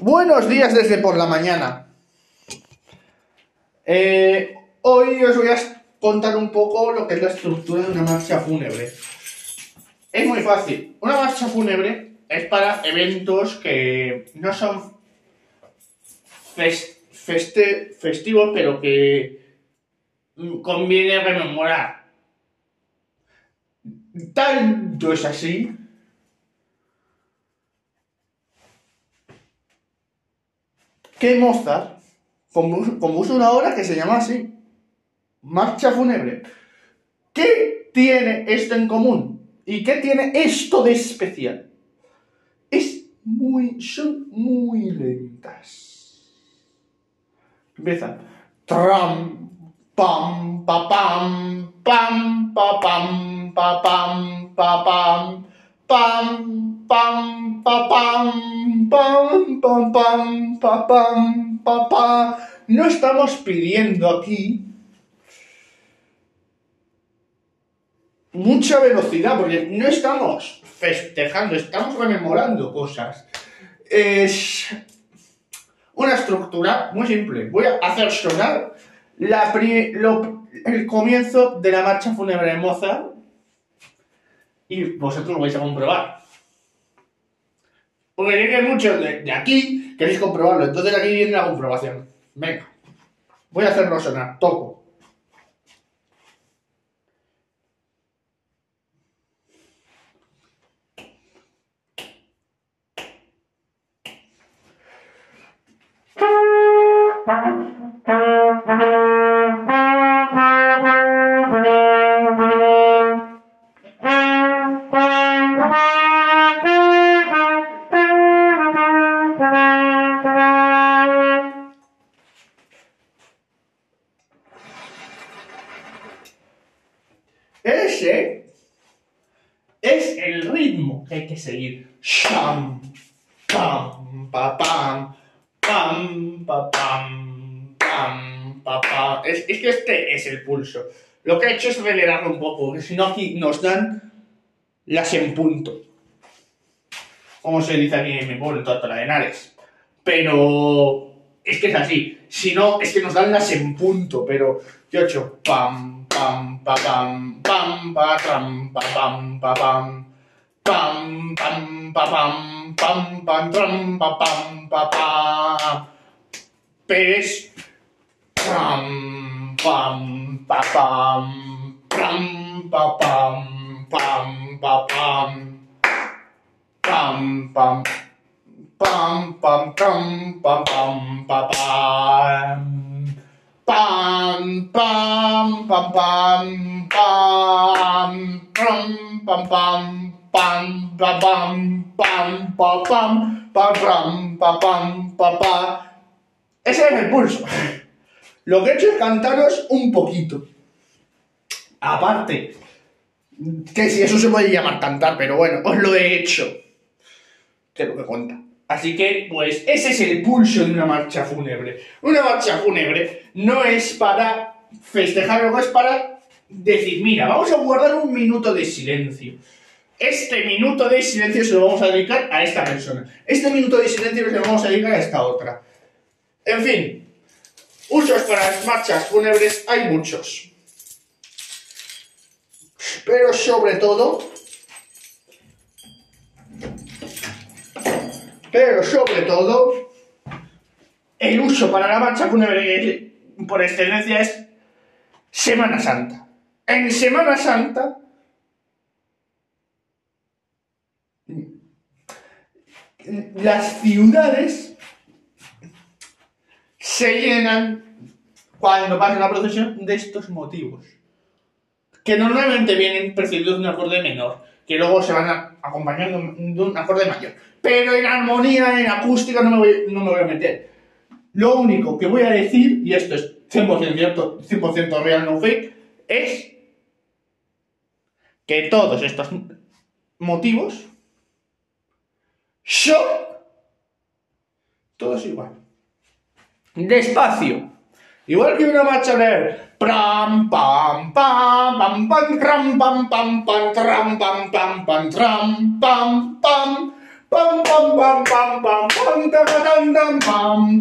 Buenos días desde por la mañana. Eh, hoy os voy a contar un poco lo que es la estructura de una marcha fúnebre. Es muy fácil. Una marcha fúnebre es para eventos que no son festivos, pero que mm, conviene rememorar. Tanto es así que Mozart compuso, una obra que se llama así, Marcha Fúnebre. ¿Qué tiene esto en común? ¿Y qué tiene esto de especial? Es muy, son muy lentas. Empiezan. Tram, pam, pa, pam, pam, pa, pam, pa, pam, pa, pam, pam, pam, pa, pam, pam, pam, pam, pa, pam, pa, pa. No estamos pidiendo aquí mucha velocidad, porque no estamos festejando, estamos rememorando cosas. Es una estructura muy simple. Voy a hacer sonar el comienzo de la marcha fúnebre de Mozart y vosotros lo vais a comprobar. Porque que muchos de, de aquí queréis comprobarlo, entonces aquí viene la comprobación. Venga, voy a hacerlo sonar, toco. Ese es el ritmo que hay que seguir. Sham, pam, pa, pam, pam, pa, pam, pam, pa, pam. Es, es que este es el pulso. Lo que he hecho es acelerarlo un poco, porque si no aquí nos dan las en punto. Como se dice aquí en mi pueblo, en Tortola de Henares. Pero es que es así. Si no, es que nos dan las en punto, pero yo he hecho pam, pam, pa, pam, pam, pa, tram, pa, pam, pa, pam, pam, pam, pa, pam, pam, pam, tram, pa, pam, pa, pam. Pero es pam, pam, pa, pam, pam, pa, pam, pam, pa, pam, pam, pam, pam, pam, pam, pam, pam, pa, pam. Pam, pam, pam, pam, pam, pam, pam, pam, pam, pa, pam, pam, pa, pam, pam, pam, pa, pam, pa, pa. Ese es el pulso. Lo que he hecho es cantaros un poquito. Aparte, que si eso se puede llamar cantar, pero bueno, os lo he hecho. Te lo que cuenta. Así que, pues, ese es el pulso de una marcha fúnebre. Una marcha fúnebre no es para festejar, luego es para decir, mira, vamos a guardar un minuto de silencio. Este minuto de silencio se lo vamos a dedicar a esta persona. Este minuto de silencio se lo vamos a dedicar a esta otra. En fin, usos para las marchas fúnebres hay muchos. Pero sobre todo, pero sobre todo, el uso para la marcha fúnebre por excelencia es Semana Santa. En Semana Santa, las ciudades se llenan cuando pasa una procesión de estos motivos. Que normalmente vienen precedidos de un acorde menor, que luego se van acompañando de un acorde mayor. Pero en armonía, en acústica, no me voy, no me voy a meter. Lo único que voy a decir, y esto es 100% cierto, 100% real, no fake, es que todos estos motivos son todos igual. Despacio. Igual que una marcha de pram pam pam pam pam tram pam pam pam tram pam pam pam tram pam pam Pam, pam, pam, pam, pam, pam, pam, pam, pam,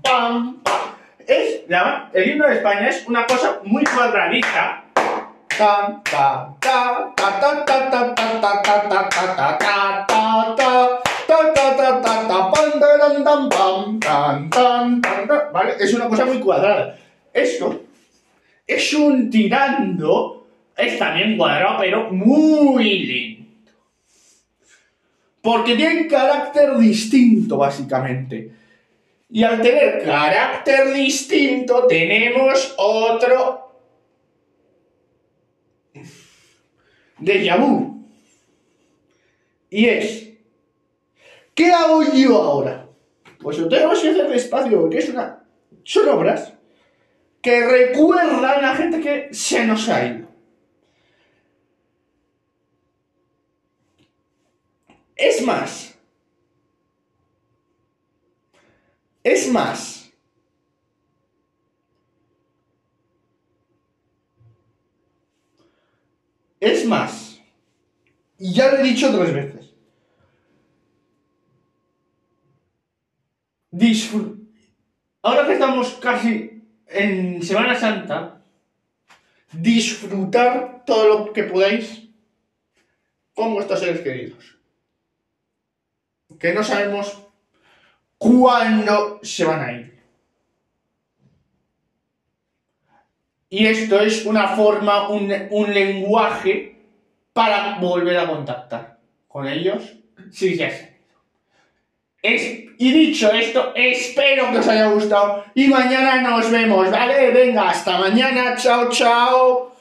pam, pam. Es, la, el himno de España es una cosa muy cuadradita. Tan, ta, ta, ta, ta, ta, ta, ta, ta, ta, ta, ta, ta, ta, ta, ta. Pam, pam. ¿Vale? Es una cosa muy cuadrada. Esto es un tirando, es también cuadrado, pero muy lento. Porque tiene carácter distinto, básicamente. Y al tener carácter distinto, tenemos otro déjà vu. Y es, ¿qué hago yo ahora? Pues lo tenemos que hacer despacio, porque es una, son obras que recuerdan a la gente que se nos ha ido. Es más, es más, es más, y ya lo he dicho tres veces, disfr ahora que estamos casi en Semana Santa, disfrutar todo lo que podáis con vuestros seres queridos. Que no sabemos cuándo se van a ir. Y esto es una forma, un, lenguaje para volver a contactar con ellos si ya ido. Es, y dicho esto, espero que os haya gustado y mañana nos vemos, ¿vale? Venga, hasta mañana, chao, chao.